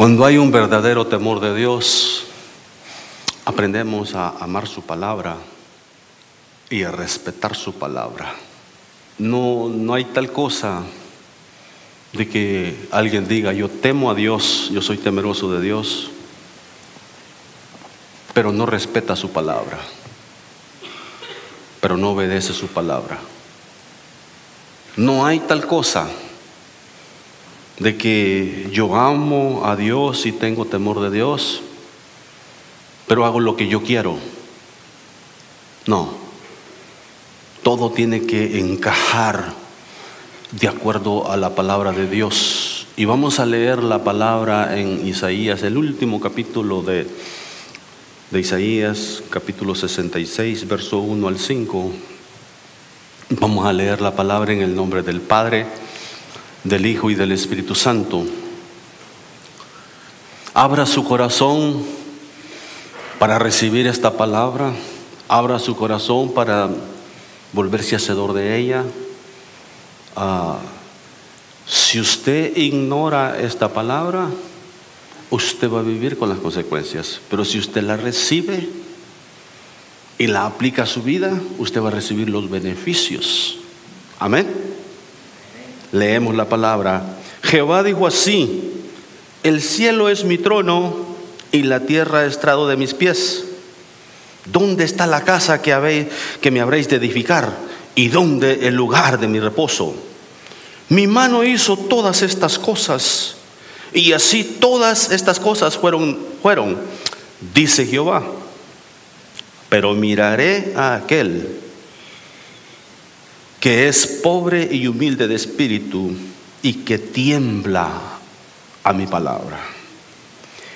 Cuando hay un verdadero temor de Dios, aprendemos a amar su palabra y a respetar su palabra. No, no hay tal cosa de que alguien diga, yo temo a Dios, yo soy temeroso de Dios, pero no respeta su palabra, pero no obedece su palabra. No hay tal cosa de que yo amo a Dios y tengo temor de Dios, pero hago lo que yo quiero. No, todo tiene que encajar de acuerdo a la palabra de Dios. Y vamos a leer la palabra en Isaías, el último capítulo de, de Isaías, capítulo 66, verso 1 al 5. Vamos a leer la palabra en el nombre del Padre, del Hijo y del Espíritu Santo. Abra su corazón para recibir esta palabra. Abra su corazón para volverse hacedor de ella. Ah, si usted ignora esta palabra, usted va a vivir con las consecuencias. Pero si usted la recibe y la aplica a su vida, usted va a recibir los beneficios. Amén. Leemos la palabra. Jehová dijo así, el cielo es mi trono y la tierra estrado de mis pies. ¿Dónde está la casa que, habéis, que me habréis de edificar? ¿Y dónde el lugar de mi reposo? Mi mano hizo todas estas cosas y así todas estas cosas fueron, fueron, dice Jehová. Pero miraré a aquel que es pobre y humilde de espíritu y que tiembla a mi palabra.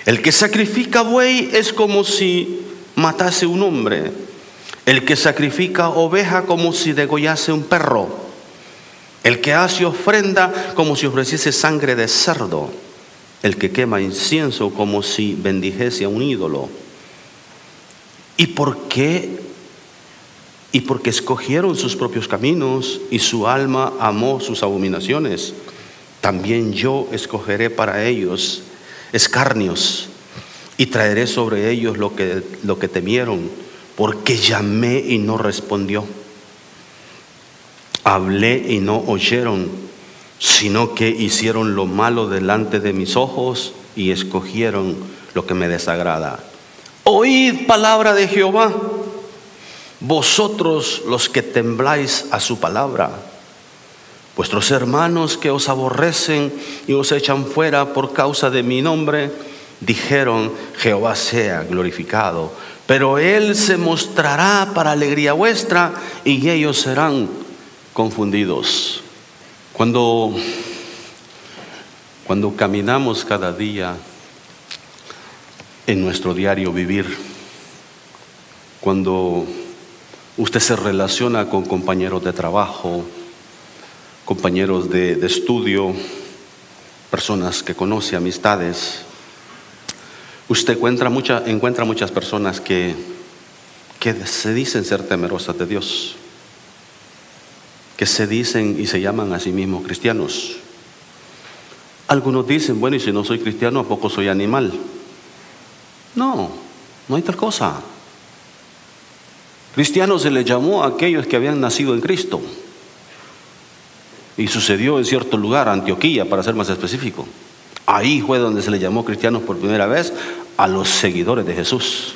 El que sacrifica buey es como si matase un hombre. El que sacrifica oveja como si degollase un perro. El que hace ofrenda como si ofreciese sangre de cerdo. El que quema incienso como si bendijese a un ídolo. ¿Y por qué y porque escogieron sus propios caminos y su alma amó sus abominaciones, también yo escogeré para ellos escarnios y traeré sobre ellos lo que, lo que temieron, porque llamé y no respondió. Hablé y no oyeron, sino que hicieron lo malo delante de mis ojos y escogieron lo que me desagrada. Oíd palabra de Jehová vosotros los que tembláis a su palabra, vuestros hermanos que os aborrecen y os echan fuera por causa de mi nombre, dijeron, Jehová sea glorificado, pero Él se mostrará para alegría vuestra y ellos serán confundidos. Cuando, cuando caminamos cada día en nuestro diario vivir, cuando Usted se relaciona con compañeros de trabajo, compañeros de, estudio, personas que conoce, amistades. Usted encuentra, encuentra muchas personas que, que se dicen ser temerosas de Dios, que se dicen y se llaman a sí mismos cristianos. Algunos dicen, bueno, y si no soy cristiano, ¿a poco soy animal? No, no hay tal cosa. Cristiano se le llamó a aquellos que habían nacido en Cristo. Y sucedió en cierto lugar, Antioquía, para ser más específico. Ahí fue donde se le llamó cristianos por primera vez a los seguidores de Jesús.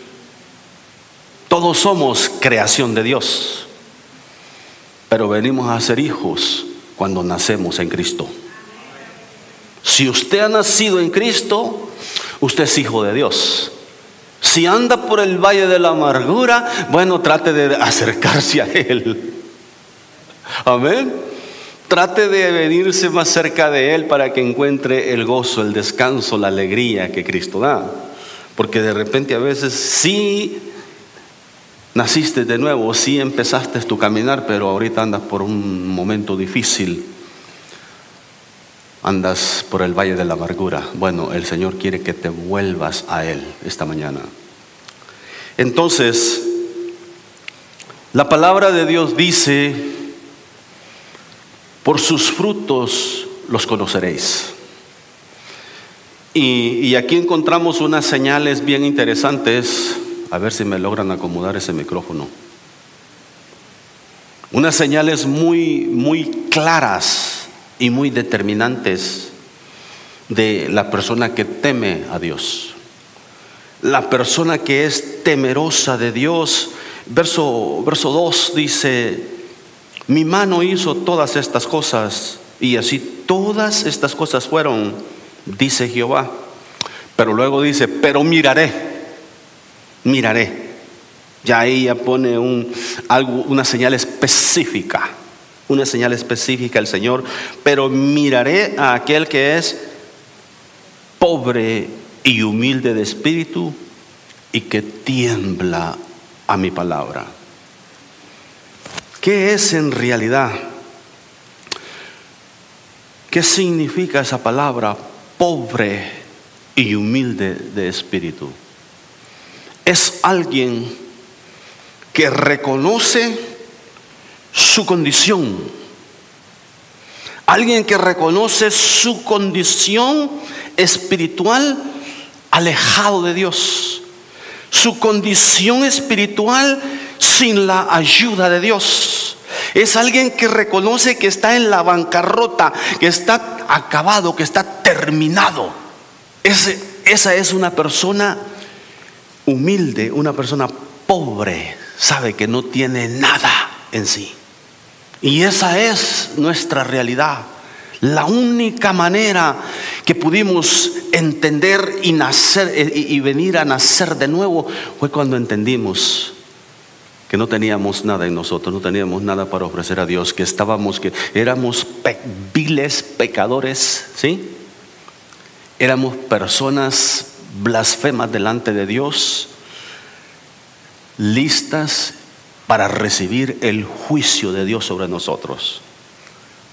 Todos somos creación de Dios, pero venimos a ser hijos cuando nacemos en Cristo. Si usted ha nacido en Cristo, usted es hijo de Dios. Si anda por el valle de la amargura, bueno, trate de acercarse a Él. Amén. Trate de venirse más cerca de Él para que encuentre el gozo, el descanso, la alegría que Cristo da. Porque de repente a veces sí naciste de nuevo, sí empezaste tu caminar, pero ahorita andas por un momento difícil andas por el valle de la amargura. Bueno, el Señor quiere que te vuelvas a Él esta mañana. Entonces, la palabra de Dios dice, por sus frutos los conoceréis. Y, aquí encontramos unas señales bien interesantes. A ver si me logran acomodar ese micrófono. Unas señales muy, muy claras y muy determinantes de la persona que teme a Dios. La persona que es temerosa de Dios. Verso, verso 2 dice, mi mano hizo todas estas cosas y así todas estas cosas fueron, dice Jehová. Pero luego dice, pero miraré, miraré. Ya ella pone un, algo, una señal específica, una señal específica el Señor, pero miraré a aquel que es pobre y humilde de espíritu y que tiembla a mi palabra. ¿Qué es en realidad? ¿Qué significa esa palabra pobre y humilde de espíritu? Es alguien que reconoce su condición. Alguien que reconoce su condición espiritual alejado de Dios. Su condición espiritual sin la ayuda de Dios. Es alguien que reconoce que está en la bancarrota, que está acabado, que está terminado. esa es una persona humilde, una persona pobre, sabe que no tiene nada en sí. Y esa es nuestra realidad. La única manera que pudimos entender y nacer eh, y venir a nacer de nuevo fue cuando entendimos que no teníamos nada en nosotros, no teníamos nada para ofrecer a Dios, que estábamos, que éramos viles pecadores, ¿sí? Éramos personas blasfemas delante de Dios, listas para recibir el juicio de Dios sobre nosotros.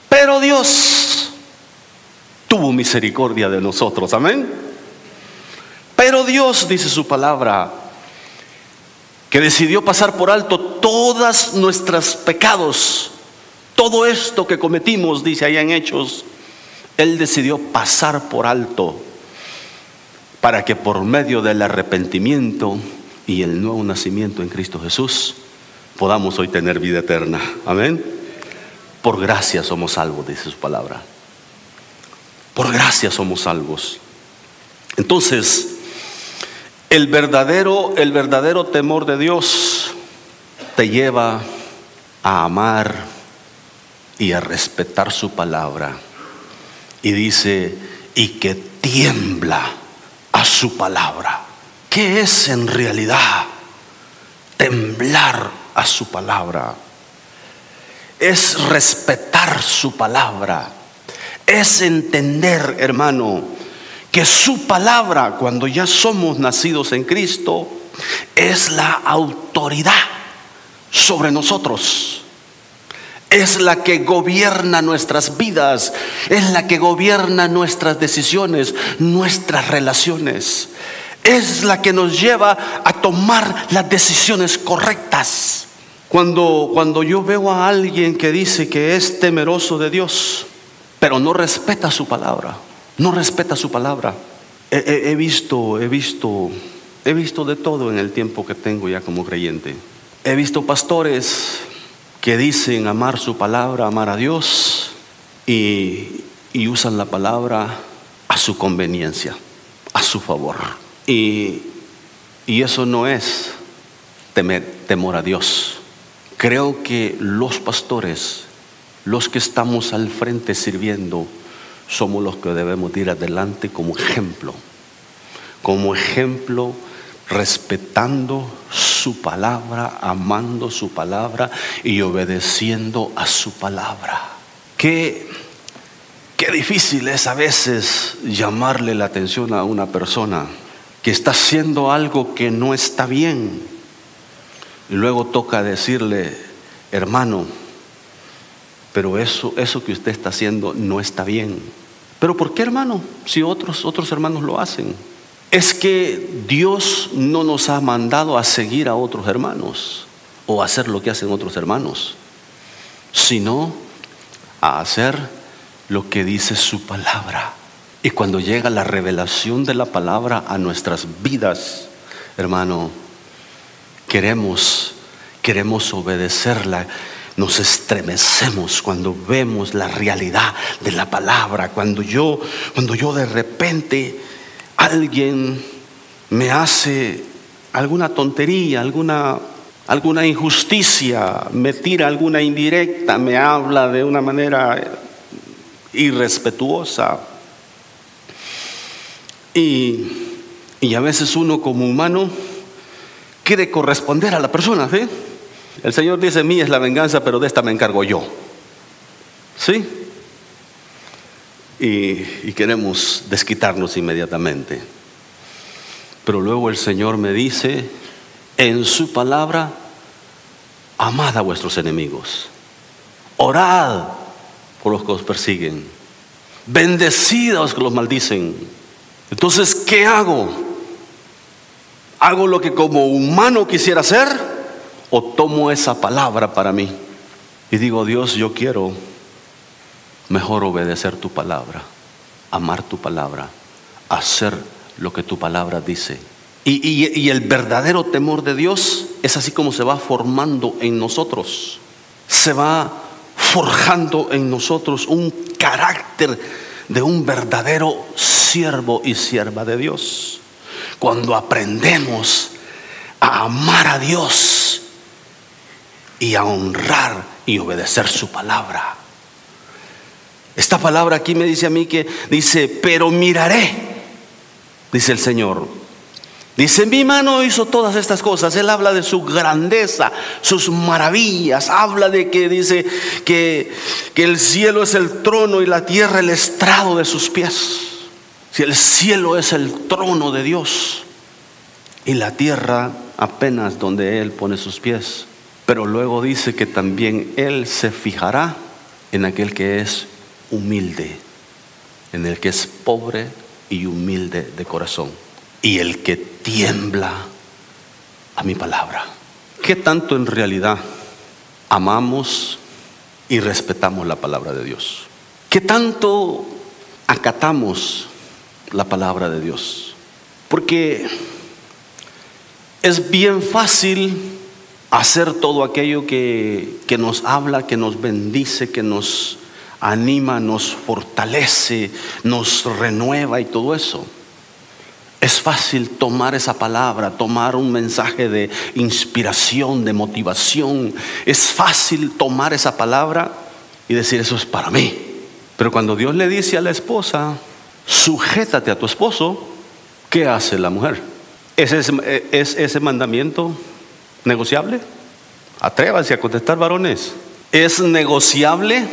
Pero Dios tuvo misericordia de nosotros, amén. Pero Dios, dice su palabra, que decidió pasar por alto todas nuestros pecados, todo esto que cometimos, dice allá en Hechos, Él decidió pasar por alto para que por medio del arrepentimiento y el nuevo nacimiento en Cristo Jesús podamos hoy tener vida eterna. Amén. Por gracia somos salvos, dice su palabra. Por gracia somos salvos. Entonces, el verdadero, el verdadero temor de Dios te lleva a amar y a respetar su palabra. Y dice, y que tiembla a su palabra. ¿Qué es en realidad temblar a su palabra? Es respetar su palabra. Es entender, hermano, que su palabra, cuando ya somos nacidos en Cristo, es la autoridad sobre nosotros. Es la que gobierna nuestras vidas, es la que gobierna nuestras decisiones, nuestras relaciones. Es la que nos lleva a tomar las decisiones correctas. Cuando, cuando yo veo a alguien que dice que es temeroso de Dios, pero no respeta su palabra, no respeta su palabra. He, visto, he visto, he visto de todo en el tiempo que tengo ya como creyente. He visto pastores que dicen amar su palabra, amar a Dios y, usan la palabra a su conveniencia, a su favor. Y, y eso no es temer, temor a Dios. Creo que los pastores, los que estamos al frente sirviendo, somos los que debemos ir adelante como ejemplo, como ejemplo respetando su palabra, amando su palabra y obedeciendo a su palabra. Qué, qué difícil es a veces llamarle la atención a una persona que está haciendo algo que no está bien. Y luego toca decirle, hermano, pero eso, eso que usted está haciendo no está bien. ¿Pero por qué, hermano? Si otros, otros hermanos lo hacen. Es que Dios no nos ha mandado a seguir a otros hermanos o a hacer lo que hacen otros hermanos, sino a hacer lo que dice su palabra. Y cuando llega la revelación de la palabra a nuestras vidas, hermano, queremos, queremos obedecerla. Nos estremecemos cuando vemos la realidad de la palabra. Cuando yo, cuando yo de repente alguien me hace alguna tontería, alguna, alguna injusticia, me tira alguna indirecta, me habla de una manera irrespetuosa. Y, a veces uno como humano quiere corresponder a la persona. El Señor dice, mí es la venganza, pero de esta me encargo yo. ¿Sí? Y, y queremos desquitarnos inmediatamente. Pero luego el Señor me dice, en su palabra, amad a vuestros enemigos, orad por los que os persiguen, bendecid a los que los maldicen. Entonces, ¿qué hago? ¿Hago lo que como humano quisiera hacer o tomo esa palabra para mí? Y digo, Dios, yo quiero mejor obedecer tu palabra, amar tu palabra, hacer lo que tu palabra dice. Y, el verdadero temor de Dios es así como se va formando en nosotros. Se va forjando en nosotros un carácter de un verdadero siervo y sierva de Dios. Cuando aprendemos a amar a Dios y a honrar y obedecer su palabra. Esta palabra aquí me dice a mí que dice, pero miraré dice el Señor. Dice, mi mano hizo todas estas cosas. Él habla de su grandeza, sus maravillas. Habla de que dice que, que el cielo es el trono y la tierra el estrado de sus pies. Si el cielo es el trono de Dios y la tierra apenas donde Él pone sus pies. Pero luego dice que también Él se fijará en aquel que es humilde, en el que es pobre y humilde de corazón. Y el que tiembla a mi palabra. ¿Qué tanto en realidad amamos y respetamos la palabra de Dios? ¿Qué tanto acatamos la palabra de Dios? Porque es bien fácil hacer todo aquello que, que nos habla, que nos bendice, que nos anima, nos fortalece, nos renueva y todo eso. Es fácil tomar esa palabra, tomar un mensaje de inspiración, de motivación. Es fácil tomar esa palabra y decir eso es para mí. Pero cuando Dios le dice a la esposa, sujétate a tu esposo, ¿qué hace la mujer? ¿Es ese, es ese mandamiento negociable? Atrévanse a contestar, varones. ¿Es negociable?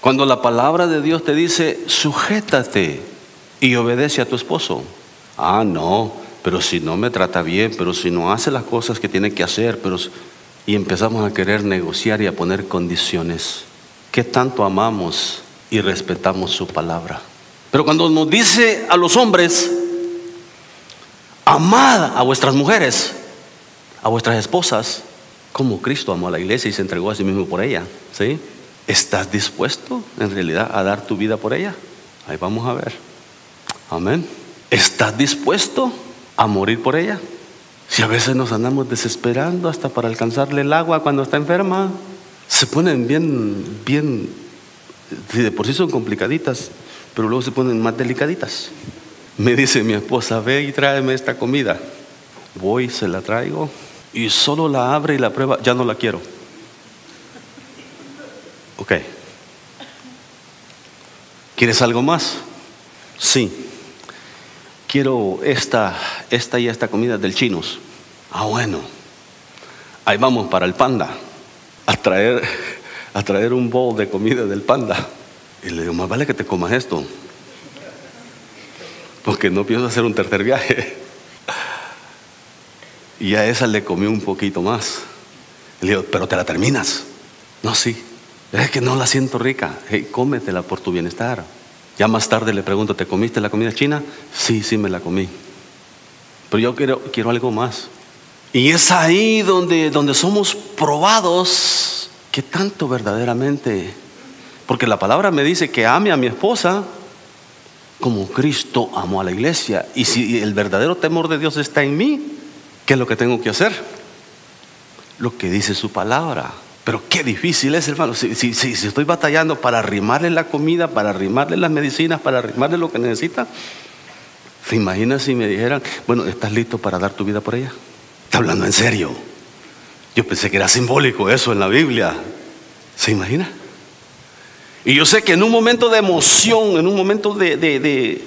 Cuando la palabra de Dios te dice, sujétate y obedece a tu esposo. Ah, no, pero si no me trata bien, pero si no hace las cosas que tiene que hacer, pero... Y empezamos a querer negociar y a poner condiciones. ¿Qué tanto amamos y respetamos su palabra? Pero cuando nos dice a los hombres, amad a vuestras mujeres, a vuestras esposas, como Cristo amó a la iglesia y se entregó a sí mismo por ella, ¿sí? ¿Estás dispuesto en realidad a dar tu vida por ella? Ahí vamos a ver. Amén. ¿Estás dispuesto a morir por ella? Si a veces nos andamos desesperando hasta para alcanzarle el agua cuando está enferma, se ponen bien, bien, si de por sí son complicaditas, pero luego se ponen más delicaditas. Me dice mi esposa, ve y tráeme esta comida. Voy, se la traigo y solo la abre y la prueba, ya no la quiero. Ok. ¿Quieres algo más? Sí. Quiero esta, esta y esta comida del chinos. Ah, bueno. Ahí vamos para el panda. A traer, a traer un bowl de comida del panda. Y le digo, más vale que te comas esto. Porque no pienso hacer un tercer viaje. Y a esa le comí un poquito más. Le digo, pero te la terminas. No, sí. Es que no la siento rica. Hey, cómetela por tu bienestar. Ya más tarde le pregunto, ¿te comiste la comida china? Sí, sí me la comí. Pero yo quiero, quiero algo más. Y es ahí donde, donde somos probados que tanto verdaderamente, porque la palabra me dice que ame a mi esposa, como Cristo amó a la iglesia. Y si el verdadero temor de Dios está en mí, ¿qué es lo que tengo que hacer? Lo que dice su palabra. Pero qué difícil es, hermano. Si, si, estoy batallando para arrimarle la comida, para arrimarle las medicinas, para arrimarle lo que necesita, ¿se imagina si me dijeran, bueno, ¿estás listo para dar tu vida por ella? Está hablando en serio. Yo pensé que era simbólico eso en la Biblia. ¿Se imagina? Y yo sé que en un momento de emoción, en un momento de,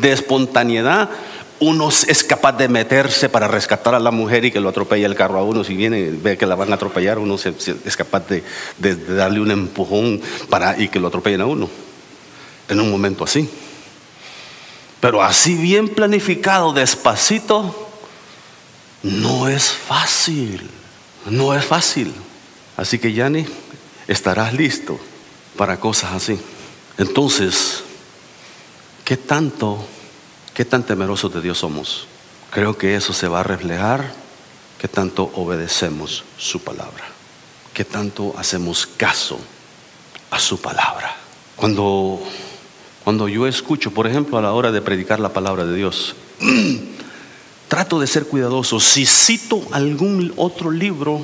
espontaneidad, uno es capaz de meterse para rescatar a la mujer y que lo atropelle el carro a uno. Si viene, ve que la van a atropellar, uno es capaz de, darle un empujón para, y que lo atropellen a uno. En un momento así. Pero así bien planificado, despacito, no es fácil. No es fácil. Así que, Yanni, estarás listo para cosas así. Entonces, ¿qué tanto, qué tan temerosos de Dios somos? Creo que eso se va a reflejar, qué tanto obedecemos su palabra, qué tanto hacemos caso a su palabra. Cuando, cuando yo escucho, por ejemplo, a la hora de predicar la palabra de Dios, trato de ser cuidadoso. Si cito algún otro libro,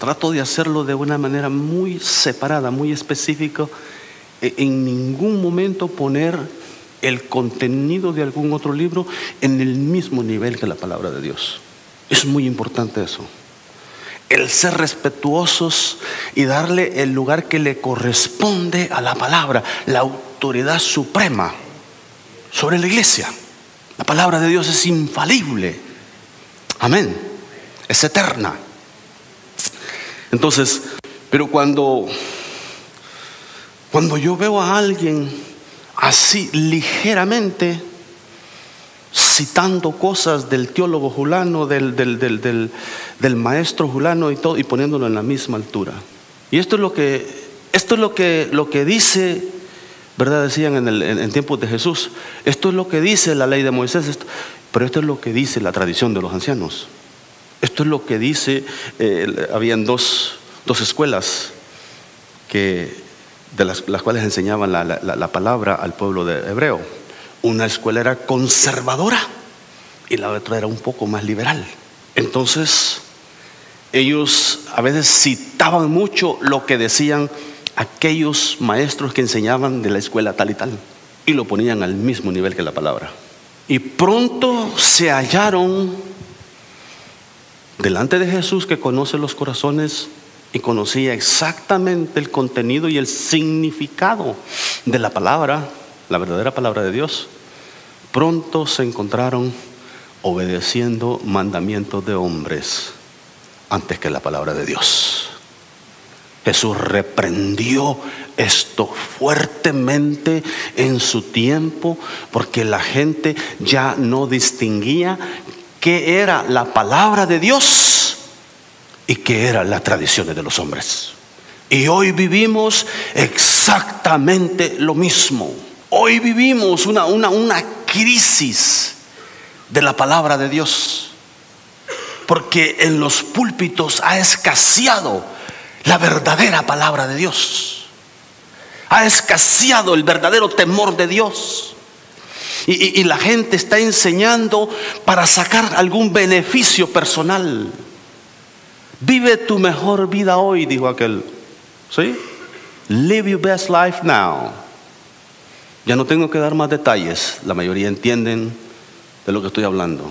Trato de hacerlo de una manera muy separada, muy específica. E, en ningún momento poner el contenido de algún otro libro en el mismo nivel que la palabra de Dios. Es muy importante eso. El ser respetuosos y darle el lugar que le corresponde a la palabra, la autoridad suprema sobre la iglesia. La palabra de Dios es infalible. Amén. Es eterna. Entonces, pero cuando, cuando yo veo a alguien así ligeramente citando cosas del teólogo Julano, del, del, maestro Julano y todo, y poniéndolo en la misma altura. Y esto es lo que, esto es lo que, lo que dice, ¿verdad? Decían en, el, en, tiempos de Jesús. Esto es lo que dice la ley de Moisés, pero esto es lo que dice la tradición de los ancianos. Esto es lo que dice, eh, habían dos, escuelas que, de las, cuales enseñaban la, palabra al pueblo de hebreo. Una escuela era conservadora y la otra era un poco más liberal. Entonces, ellos a veces citaban mucho lo que decían aquellos maestros que enseñaban de la escuela tal y tal y lo ponían al mismo nivel que la palabra. Y pronto se hallaron delante de Jesús que conoce los corazones y conocía exactamente el contenido y el significado de la palabra, la verdadera palabra de Dios, pronto se encontraron obedeciendo mandamientos de hombres antes que la palabra de Dios. Jesús reprendió esto fuertemente en su tiempo porque la gente ya no distinguía qué era la palabra de Dios y qué eran las tradiciones de los hombres. Y hoy vivimos exactamente lo mismo. Hoy vivimos una, una, una crisis de la palabra de Dios. Porque en los púlpitos ha escaseado la verdadera palabra de Dios. Ha escaseado el verdadero temor de Dios. Y, la gente está enseñando para sacar algún beneficio personal. Vive tu mejor vida hoy, dijo aquel. ¿Sí? Live your best life now. Ya no tengo que dar más detalles. La mayoría entienden de lo que estoy hablando.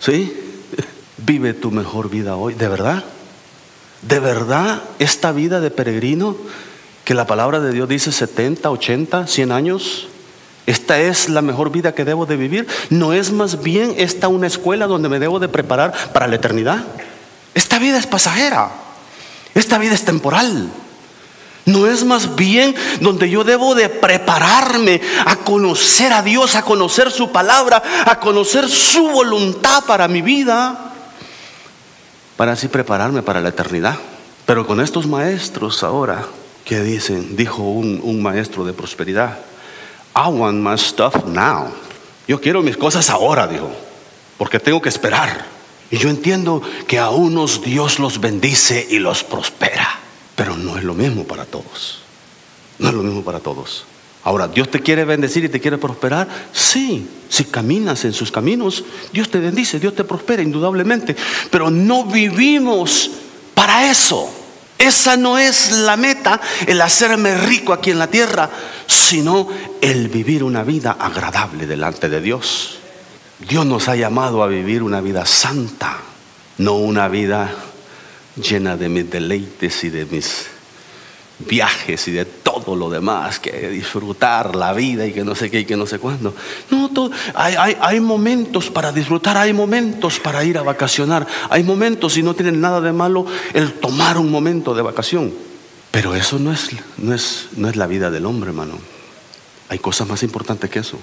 ¿Sí? Vive tu mejor vida hoy. ¿De verdad? ¿De verdad esta vida de peregrino que la palabra de Dios dice 70, 80, 100 años? ¿Esta es la mejor vida que debo de vivir? ¿No es más bien esta una escuela donde me debo de preparar para la eternidad? Esta vida es pasajera. Esta vida es temporal. ¿No es más bien donde yo debo de prepararme a conocer a Dios, a conocer su palabra, a conocer su voluntad para mi vida? Para así prepararme para la eternidad. Pero con estos maestros ahora, ¿qué dicen? Dijo un, maestro de prosperidad. I want my stuff now. Yo quiero mis cosas ahora, dijo, porque tengo que esperar. Y yo entiendo que a unos Dios los bendice y los prospera, pero no es lo mismo para todos. No es lo mismo para todos. Ahora, ¿Dios te quiere bendecir y te quiere prosperar? Sí, si caminas en sus caminos, Dios te bendice, Dios te prospera indudablemente, pero no vivimos para eso. Esa no es la meta, el hacerme rico aquí en la tierra, sino el vivir una vida agradable delante de Dios. Dios nos ha llamado a vivir una vida santa, no una vida llena de mis deleites y de mis viajes y de todo lo demás, que disfrutar la vida y que no sé qué y que no sé cuándo. No, hay, hay, momentos para disfrutar, hay momentos para ir a vacacionar, hay momentos y no tienen nada de malo el tomar un momento de vacación. Pero eso no es, no es, no es la vida del hombre, hermano. Hay cosas más importantes que eso.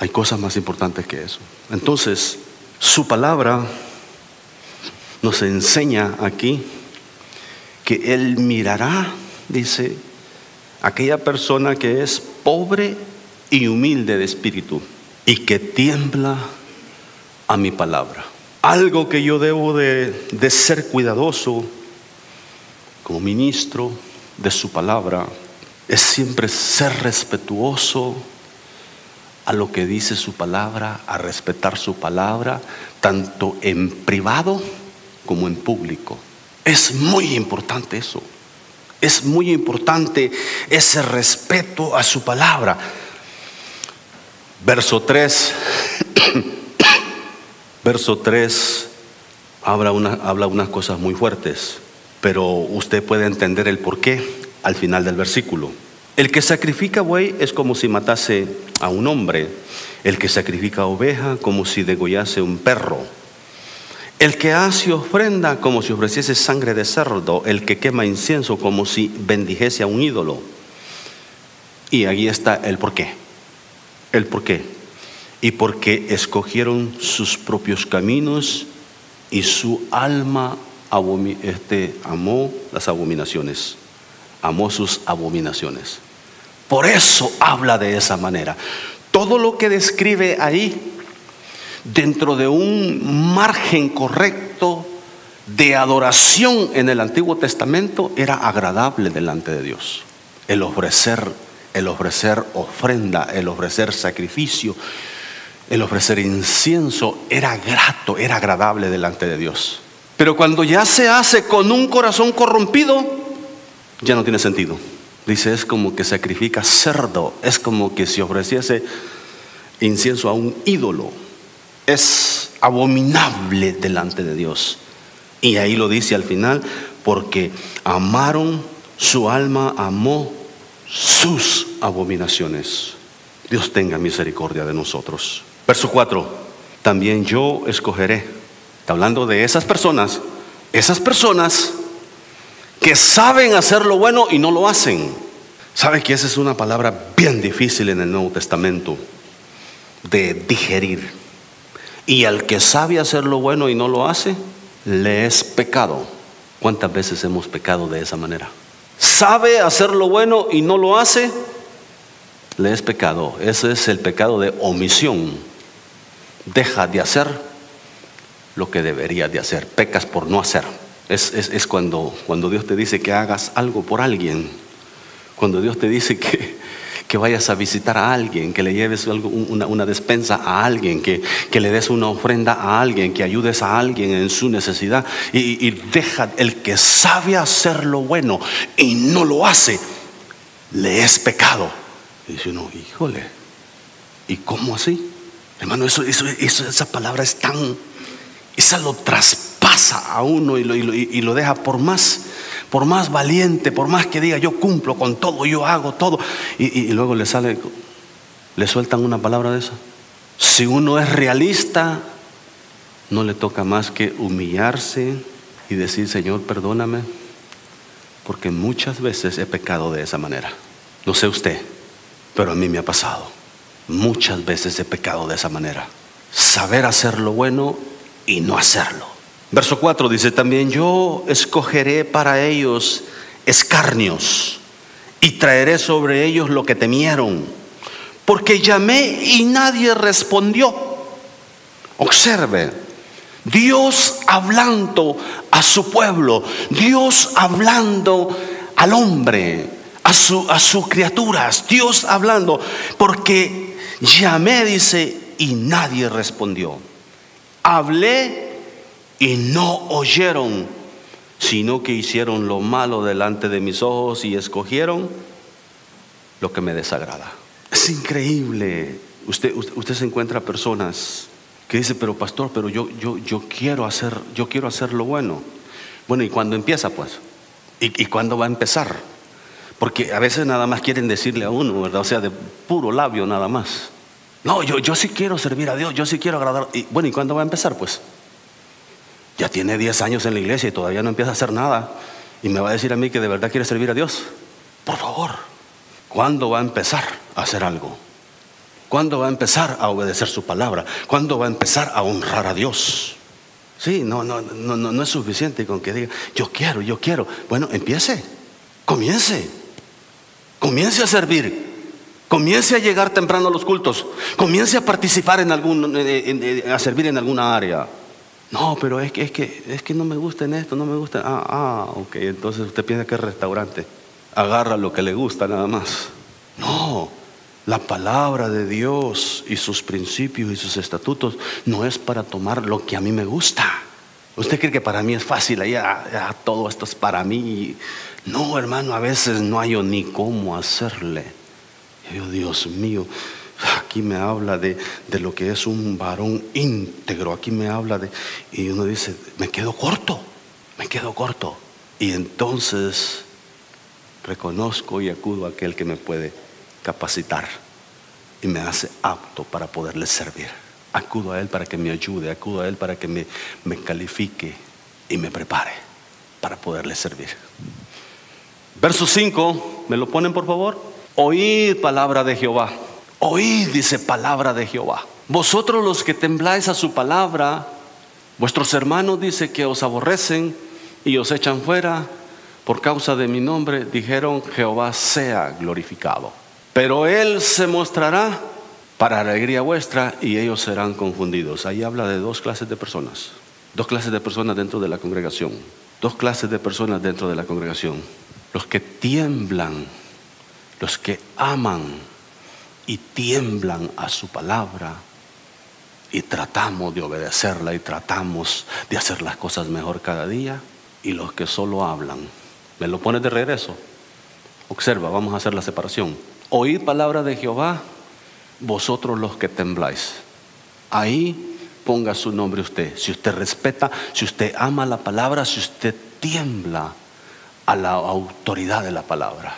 Hay cosas más importantes que eso. Entonces, su palabra nos enseña aquí que Él mirará, dice, aquella persona que es pobre y humilde de espíritu y que tiembla a mi palabra. Algo que yo debo de, de ser cuidadoso como ministro de su palabra es siempre ser respetuoso a lo que dice su palabra, a respetar su palabra, tanto en privado como en público. Es muy importante eso. Es muy importante ese respeto a su palabra. Verso 3, verso 3 habla, una, habla unas cosas muy fuertes, pero usted puede entender el por qué al final del versículo. El que sacrifica buey es como si matase a un hombre, el que sacrifica oveja como si degollase un perro. El que hace ofrenda como si ofreciese sangre de cerdo, el que quema incienso como si bendijese a un ídolo. Y ahí está el por qué. El por qué. Y porque escogieron sus propios caminos y su alma este, amó las abominaciones. Amó sus abominaciones. Por eso habla de esa manera. Todo lo que describe ahí, dentro de un margen correcto de adoración en el Antiguo Testamento, era agradable delante de Dios. El ofrecer, el ofrecer ofrenda, el ofrecer sacrificio, el ofrecer incienso, era grato, era agradable delante de Dios. Pero cuando ya se hace con un corazón corrompido, ya no tiene sentido. Dice, es como que sacrifica cerdo, es como que si ofreciese incienso a un ídolo. Es abominable delante de Dios. Y ahí lo dice al final, porque amaron, su alma amó sus abominaciones. Dios tenga misericordia de nosotros. Verso 4, también yo escogeré. Está hablando de esas personas, esas personas que saben hacer lo bueno y no lo hacen. ¿Sabe que esa es una palabra bien difícil en el Nuevo Testamento de digerir? Y al que sabe hacer lo bueno y no lo hace, le es pecado. ¿Cuántas veces hemos pecado de esa manera? Sabe hacer lo bueno y no lo hace, le es pecado. Ese es el pecado de omisión. Deja de hacer lo que debería de hacer. Pecas por no hacer. Es, cuando, cuando Dios te dice que hagas algo por alguien. Cuando Dios te dice que, que vayas a visitar a alguien, que le lleves una, despensa a alguien, que, que, le des una ofrenda a alguien, que ayudes a alguien en su necesidad. Y, y deja el que sabe hacer lo bueno y no lo hace, le es pecado. Y dice uno, híjole, ¿y cómo así? Hermano, eso, eso, esa palabra es tan, esa lo traspasa pasa a uno y lo, y lo, deja por más, por más valiente, por más que diga yo cumplo con todo, yo hago todo, y, luego le sale, le sueltan una palabra de esa. Si uno es realista, no le toca más que humillarse y decir, Señor, perdóname, porque muchas veces he pecado de esa manera. No sé usted, pero a mí me ha pasado. Muchas veces he pecado de esa manera. Saber hacer lo bueno y no hacerlo. Verso 4 dice también, yo escogeré para ellos escarnios y traeré sobre ellos lo que temieron, porque llamé y nadie respondió. Observe, Dios hablando a su pueblo, Dios hablando al hombre, a sus a sus criaturas, Dios hablando, porque llamé, dice, y nadie respondió. Hablé y no oyeron, sino que hicieron lo malo delante de mis ojos y escogieron lo que me desagrada. Es increíble. Usted, usted, usted se encuentra personas que dice, pero pastor, pero yo, yo, yo quiero hacer, yo quiero hacer lo bueno. Bueno, ¿y cuándo empieza pues? ¿Y, ¿Y cuándo va a empezar? Porque a veces nada más quieren decirle a uno, ¿verdad? O sea, de puro labio nada más. No, yo, yo sí quiero servir a Dios, yo sí quiero agradar. Y, bueno, ¿y cuándo va a empezar pues? Ya tiene 10 años en la iglesia y todavía no empieza a hacer nada. Y me va a decir a mí que de verdad quiere servir a Dios. Por favor, ¿cuándo va a empezar a hacer algo? ¿Cuándo va a empezar a obedecer su palabra? ¿Cuándo va a empezar a honrar a Dios? Sí, no, no, no, no, es suficiente con que diga, yo quiero, yo quiero. Bueno, empiece, comience, comience a servir, comience a llegar temprano a los cultos, comience a participar en algún, en- en- a servir en alguna área. No, pero es que, es que, es que no me gusta en esto, no me gusta. Ah, ah, ok, entonces usted piensa que es restaurante. Agarra lo que le gusta nada más. No, la palabra de Dios y sus principios y sus estatutos no es para tomar lo que a mí me gusta. ¿Usted cree que para mí es fácil? Ah, todo esto es para mí. No, hermano, a veces no hay ni cómo hacerle. Dios mío, aquí me habla de, de lo que es un varón íntegro. Aquí me habla de... Y uno dice, me quedo corto, me quedo corto. Y entonces reconozco y acudo a aquel que me puede capacitar y me hace apto para poderle servir. Acudo a Él para que me ayude, acudo a Él para que me, me califique y me prepare para poderle servir. Verso 5, ¿me lo ponen por favor? Oíd palabra de Jehová. Oíd, dice palabra de Jehová. Vosotros los que tembláis a su palabra, vuestros hermanos dice que os aborrecen y os echan fuera por causa de mi nombre, dijeron Jehová sea glorificado. Pero Él se mostrará para alegría vuestra y ellos serán confundidos. Ahí habla de dos clases de personas. Dos clases de personas dentro de la congregación. Dos clases de personas dentro de la congregación. Los que tiemblan, los que aman y tiemblan a su palabra y tratamos de obedecerla y tratamos de hacer las cosas mejor cada día. Y los que solo hablan. ¿Me lo pones de regreso? Observa, vamos a hacer la separación. Oíd palabra de Jehová, vosotros los que tembláis. Ahí ponga su nombre usted. Si usted respeta, si usted ama la palabra, si usted tiembla a la autoridad de la palabra.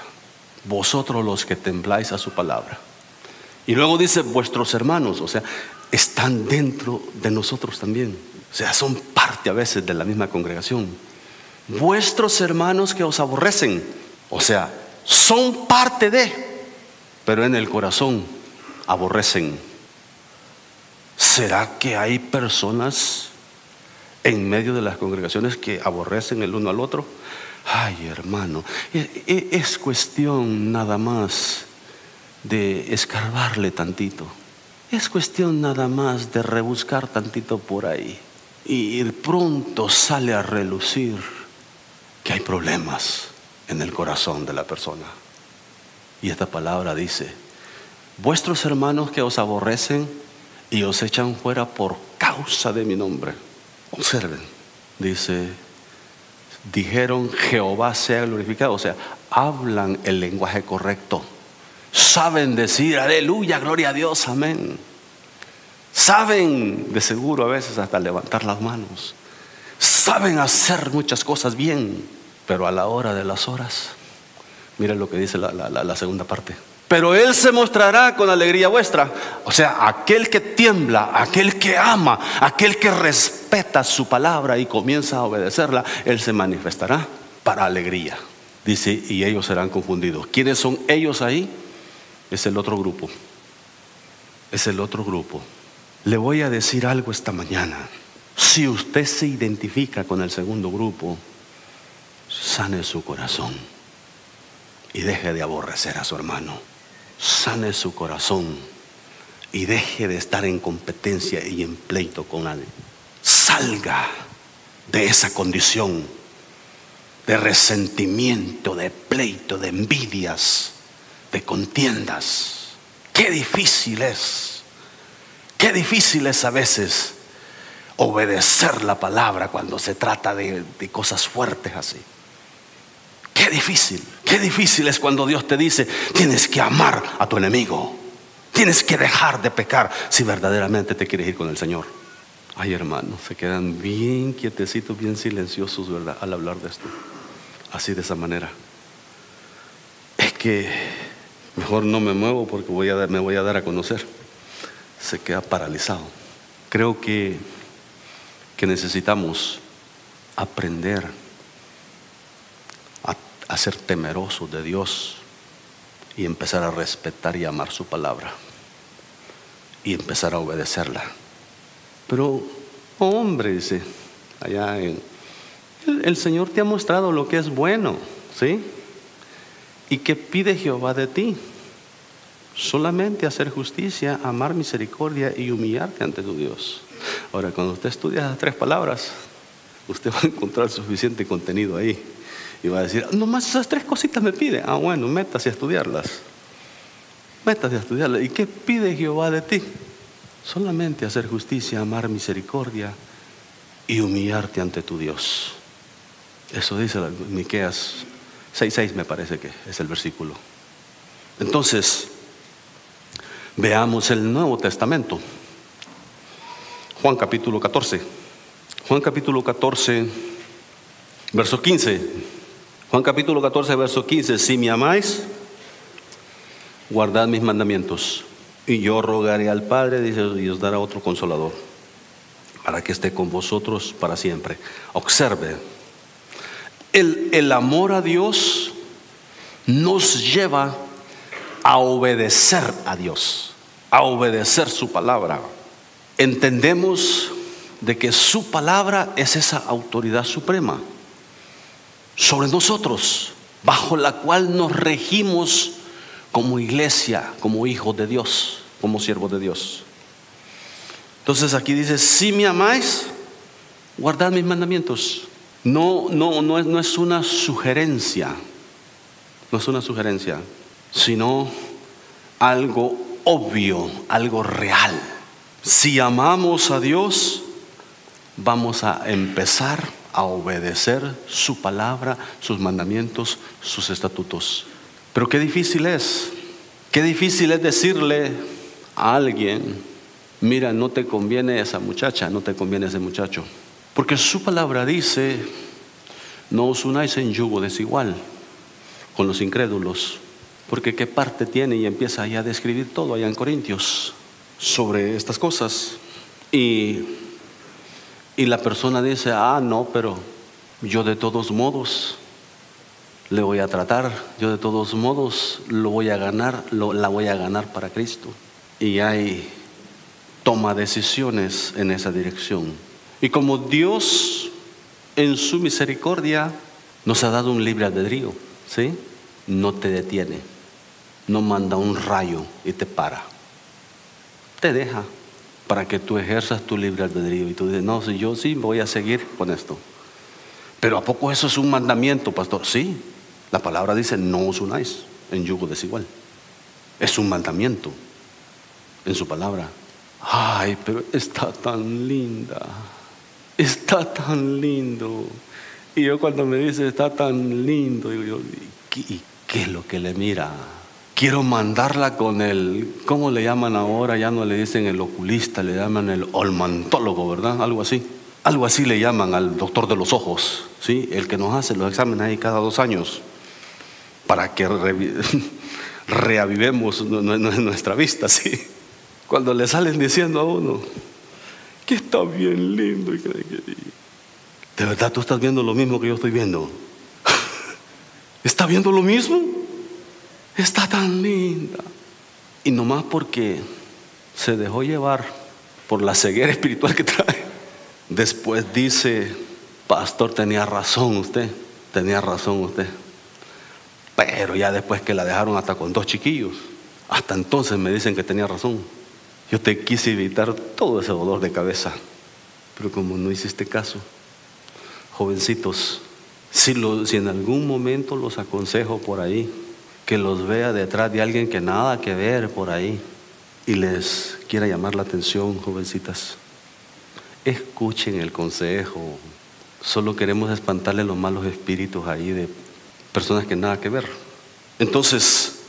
Vosotros los que tembláis a su palabra. Y luego dice vuestros hermanos, o sea, están dentro de nosotros también. O sea, son parte a veces de la misma congregación. Vuestros hermanos que os aborrecen, o sea, son parte de, pero en el corazón aborrecen. ¿Será que hay personas en medio de las congregaciones que aborrecen el uno al otro? Ay, hermano, e- e- es cuestión nada más de escarbarle tantito. Es cuestión nada más de rebuscar tantito por ahí. Y pronto sale a relucir que hay problemas en el corazón de la persona. Y esta palabra dice, vuestros hermanos que os aborrecen y os echan fuera por causa de mi nombre. Observen, dice, dijeron Jehová sea glorificado, o sea, hablan el lenguaje correcto. Saben decir, aleluya, gloria a Dios, amén. Saben de seguro a veces hasta levantar las manos. Saben hacer muchas cosas bien, pero a la hora de las horas, miren lo que dice la- la segunda parte. Pero Él se mostrará con alegría vuestra. O sea, aquel que tiembla, aquel que ama, aquel que respeta su palabra y comienza a obedecerla, Él se manifestará para alegría. Dice, y ellos serán confundidos. ¿Quiénes son ellos ahí? Es el otro grupo. Es el otro grupo. Le voy a decir algo esta mañana. Si usted se identifica con el segundo grupo, sane su corazón y deje de aborrecer a su hermano. Sane su corazón y deje de estar en competencia y en pleito con alguien. Salga de esa condición de resentimiento, de pleito, de envidias, de contiendas. Qué difícil es, qué difícil es a veces obedecer la palabra cuando se trata de, cosas fuertes así. Qué difícil, qué difícil es cuando Dios te dice, tienes que amar a tu enemigo, tienes que dejar de pecar si verdaderamente te quieres ir con el Señor. Ay hermanos, se quedan bien quietecitos, bien silenciosos, ¿verdad? Al hablar de esto, así de esa manera. Es que mejor no me muevo porque voy a, me voy a dar a conocer. Se queda paralizado. Creo que que necesitamos aprender a, ser temerosos de Dios y empezar a respetar y amar su palabra y empezar a obedecerla. Pero, hombre, dice, allá en, el, el, Señor te ha mostrado lo que es bueno, ¿sí? ¿Y qué pide Jehová de ti? Solamente hacer justicia, amar misericordia y humillarte ante tu Dios. Ahora, cuando usted estudia esas tres palabras, usted va a encontrar suficiente contenido ahí. Y va a decir, nomás esas tres cositas me pide. Ah, bueno, métase a estudiarlas. Métase a estudiarlas. ¿Y qué pide Jehová de ti? Solamente hacer justicia, amar misericordia y humillarte ante tu Dios. Eso dice Miqueas 6.6 me parece que es el versículo. Entonces, veamos el Nuevo Testamento. Juan capítulo 14. Juan capítulo 14, verso 15. Juan capítulo 14, verso 15. Si me amáis, guardad mis mandamientos. Y yo rogaré al Padre, y os dará otro consolador, para que esté con vosotros para siempre. Observe, el amor a Dios nos lleva a obedecer a Dios, a obedecer su palabra entendemos de que su palabra es esa autoridad suprema sobre nosotros, bajo la cual nos regimos como iglesia, como hijos de Dios, como siervos de Dios. Entonces aquí dice, si me amáis, guardad mis mandamientos. No, no, no es, no es una sugerencia, no es una sugerencia, sino algo obvio, algo real. Si amamos a Dios, vamos a empezar a obedecer su palabra, sus mandamientos, sus estatutos. Pero qué difícil es, qué difícil es decirle a alguien, mira, no te conviene esa muchacha, no te conviene ese muchacho. Porque su palabra dice, no os unáis en yugo desigual con los incrédulos. Porque qué parte tiene y empieza ahí a describir todo allá en Corintios sobre estas cosas. Y, y la persona dice, ah, no, pero yo de todos modos le voy a tratar, yo de todos modos lo voy a ganar, lo, la voy a ganar para Cristo. Y hay toma decisiones en esa dirección. Y como Dios en su misericordia nos ha dado un libre albedrío, ¿sí? No te detiene, no manda un rayo y te para te deja para que tú ejerzas tu libre albedrío. Y tú dices, no, si yo sí voy a seguir con esto. Pero ¿a poco eso es un mandamiento, pastor? Sí, la palabra dice, no os unáis en yugo desigual. Es un mandamiento en su palabra. Ay, pero está tan linda, está tan lindo. Y yo cuando me dice, está tan lindo, digo yo, ¿y qué es lo que le mira? Quiero mandarla con el, ¿cómo le llaman ahora? Ya no le dicen el oculista, le llaman el olmantólogo, ¿verdad? Algo así. Algo así le llaman al doctor de los ojos, ¿sí? El que nos hace los exámenes ahí cada dos años para que reavivemos nuestra vista, ¿sí? Cuando le salen diciendo a uno que está bien lindo. ¿De verdad tú estás viendo lo mismo que yo estoy viendo? ¿Está viendo lo mismo? Está tan linda. Y nomás porque se dejó llevar por la ceguera espiritual que trae. Después dice, pastor, tenía razón usted, tenía razón usted. Pero ya después que la dejaron hasta con dos chiquillos, hasta entonces me dicen que tenía razón. Yo te quise evitar todo ese dolor de cabeza, pero como no hiciste caso, jovencitos, Si, si en algún momento los aconsejo por ahí, que los vea detrás de alguien que nada que ver por ahí y les quiera llamar la atención, jovencitas, escuchen el consejo. Solo queremos espantarle los malos espíritus ahí de personas que nada que ver. Entonces,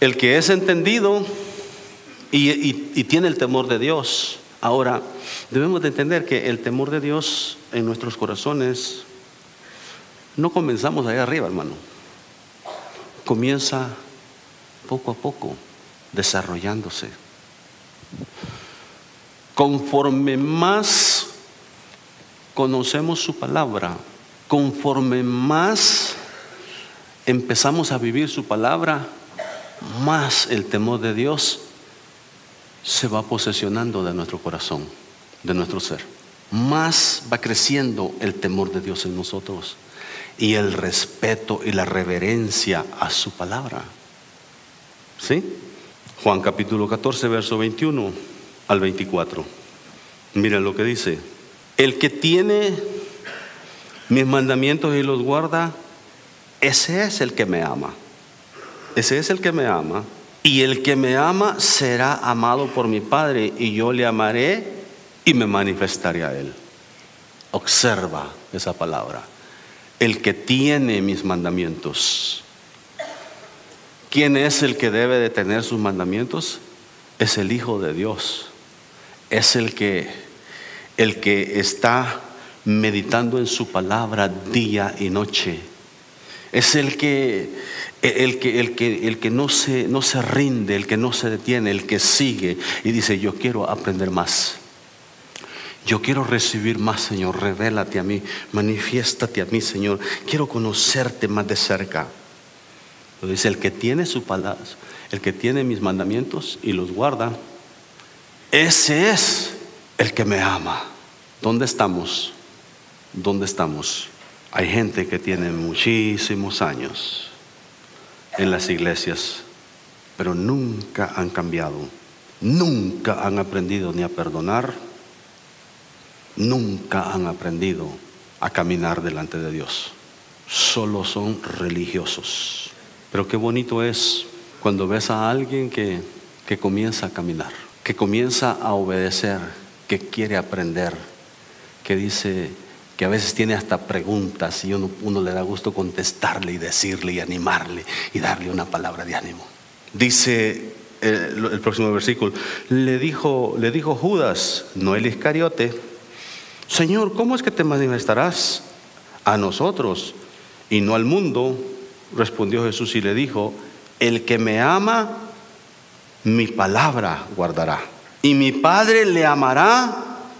el que es entendido y, tiene el temor de Dios, ahora debemos de entender que el temor de Dios en nuestros corazones no comenzamos ahí arriba, hermano. Comienza poco a poco desarrollándose. Conforme más conocemos su palabra, conforme más empezamos a vivir su palabra, más el temor de Dios se va posesionando de nuestro corazón, de nuestro ser. Más va creciendo el temor de Dios en nosotros y el respeto y la reverencia a su palabra. ¿Sí? Juan capítulo 14, verso 21 al 24. Miren lo que dice. El que tiene mis mandamientos y los guarda, ese es el que me ama. Ese es el que me ama. Y el que me ama será amado por mi Padre y yo le amaré y me manifestaré a él. Observa esa palabra. El que tiene mis mandamientos. ¿Quién es el que debe de tener sus mandamientos? Es el Hijo de Dios. Es el que el que está meditando en su palabra día y noche. Es el que el que, el que, el que no, se, no se rinde, el que no se detiene, el que sigue y dice, yo quiero aprender más. Yo quiero recibir más, Señor. Revélate a mí, manifiéstate a mí, Señor. Quiero conocerte más de cerca. Lo dice, el que tiene su palabra, el que tiene mis mandamientos y los guarda, ese es el que me ama. ¿Dónde estamos? ¿Dónde estamos? Hay gente que tiene muchísimos años en las iglesias, pero nunca han cambiado, nunca han aprendido ni a perdonar, nunca han aprendido a caminar delante de Dios. Solo son religiosos. Pero qué bonito es cuando ves a alguien que, que comienza a caminar, que comienza a obedecer, que quiere aprender, que dice, que a veces tiene hasta preguntas y uno, le da gusto contestarle y decirle y animarle y darle una palabra de ánimo. Dice el, el próximo versículo, le dijo, le dijo Judas, no el Iscariote, Señor, ¿cómo es que te manifestarás a nosotros y no al mundo? Respondió Jesús y le dijo, el que me ama, mi palabra guardará. Y mi Padre le amará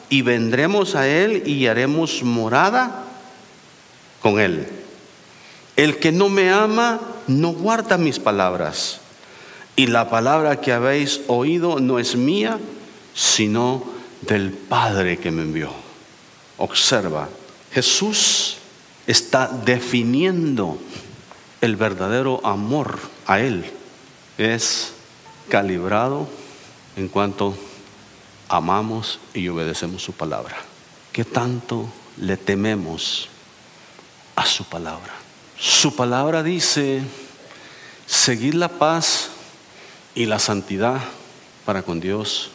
y vendremos a Él y haremos morada con Él. El que no me ama no guarda mis palabras. Y la palabra que habéis oído no es mía, sino del Padre que me envió. Observa, Jesús está definiendo el verdadero amor a Él. Es calibrado en cuanto amamos y obedecemos su palabra. ¿Qué tanto le tememos a su palabra? Su palabra dice, seguir la paz y la santidad para con Dios,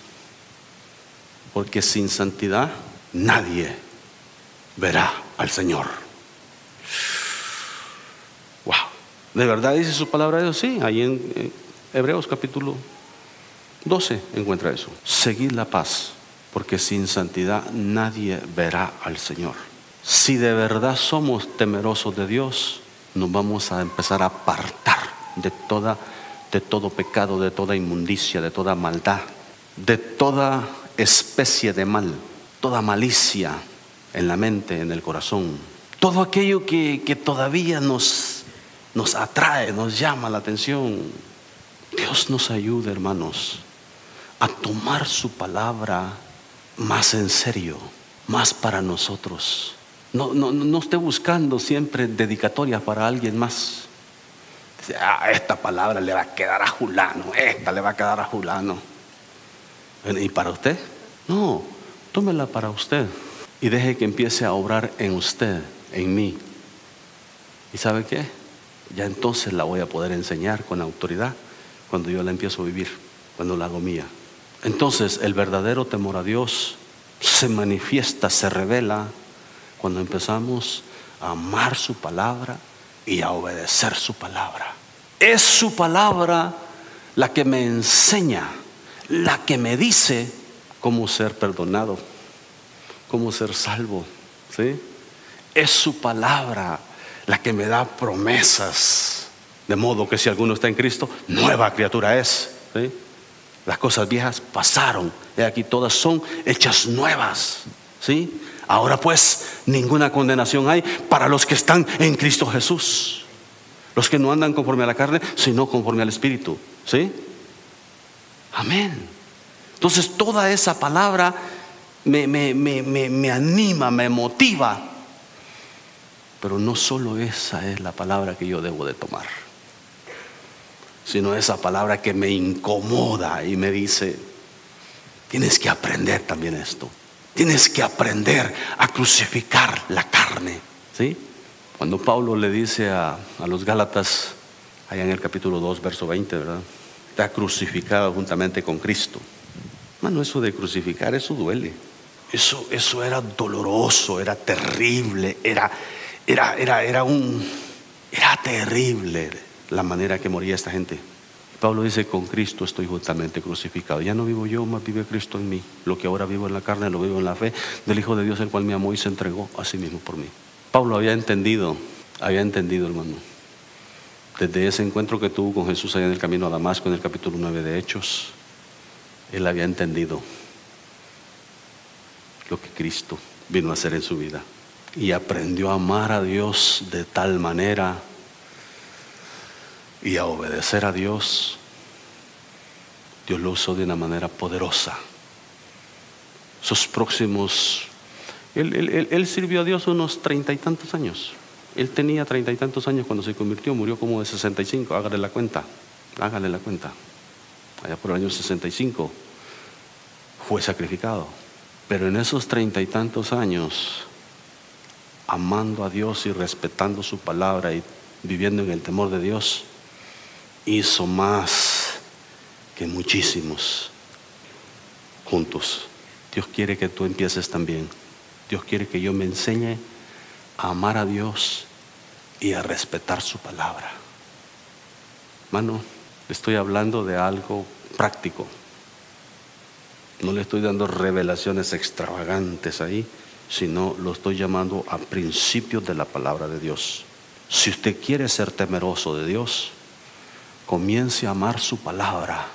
porque sin santidad nadie verá al Señor. Wow. ¿De verdad dice su palabra Dios? Sí, ahí en Hebreos capítulo 12 encuentra eso. Seguid la paz, porque sin santidad nadie verá al Señor. Si de verdad somos temerosos de Dios, nos vamos a empezar a apartar de toda de todo pecado, de toda inmundicia, de toda maldad, de toda especie de mal, toda malicia en la mente, en el corazón. Todo aquello que, que todavía nos, nos atrae, nos llama la atención. Dios nos ayude, hermanos, a tomar su palabra más en serio, más para nosotros. No, no, no esté buscando siempre dedicatorias para alguien más. Ah, esta palabra le va a quedar a Julano, esta le va a quedar a Julano. ¿Y para usted? No, tómela para usted y deje que empiece a obrar en usted en mí. ¿Y sabe qué? Ya entonces la voy a poder enseñar con autoridad cuando yo la empiezo a vivir, cuando la hago mía. Entonces el verdadero temor a Dios se manifiesta, se revela cuando empezamos a amar su palabra y a obedecer su palabra. Es su palabra la que me enseña, la que me dice cómo ser perdonado, cómo ser salvo. ¿sí? Es su palabra la que me da promesas. De modo que si alguno está en Cristo, nueva criatura es. ¿sí? Las cosas viejas pasaron. Y aquí todas son hechas nuevas. ¿sí? Ahora pues, ninguna condenación hay para los que están en Cristo Jesús. Los que no andan conforme a la carne, sino conforme al Espíritu. ¿Sí? Amén. Entonces toda esa palabra me, me, me, me, anima, me motiva. Pero no solo esa es la palabra que yo debo de tomar sino esa palabra que me incomoda y me dice, tienes que aprender también esto. Tienes que aprender a crucificar la carne. ¿Sí? Cuando Pablo le dice a, a los Gálatas, allá en el capítulo 2, verso 20, ¿verdad? Está crucificado juntamente con Cristo. Mano, eso de crucificar, eso duele. Eso, eso era doloroso, era terrible, era, era, era, era un, era terrible la manera que moría esta gente. Pablo dice, con Cristo estoy justamente crucificado. Ya no vivo yo, más vive Cristo en mí. Lo que ahora vivo en la carne, lo vivo en la fe del Hijo de Dios, el cual me amó y se entregó a sí mismo por mí. Pablo había entendido, había entendido, hermano, desde ese encuentro que tuvo con Jesús allá en el camino a Damasco, en el capítulo 9 de Hechos, él había entendido lo que Cristo vino a hacer en su vida. Y aprendió a amar a Dios de tal manera y a obedecer a Dios, Dios lo usó de una manera poderosa. Sus próximos, él, sirvió a Dios unos treinta y tantos años. Él tenía treinta y tantos años cuando se convirtió, murió como de 65, hágale la cuenta, hágale la cuenta. Allá por el año 65 fue sacrificado. Pero en esos treinta y tantos años, amando a Dios y respetando su palabra y viviendo en el temor de Dios, hizo más que muchísimos juntos. Dios quiere que tú empieces también. Dios quiere que yo me enseñe a amar a Dios y a respetar su palabra. Mano, estoy hablando de algo práctico. No le estoy dando revelaciones extravagantes ahí, sino lo estoy llamando a principios de la palabra de Dios. Si usted quiere ser temeroso de Dios, comience a amar su palabra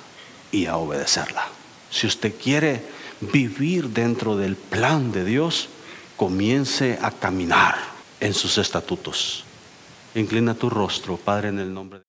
y a obedecerla. Si usted quiere vivir dentro del plan de Dios, comience a caminar en sus estatutos. Inclina tu rostro, Padre, en el nombre de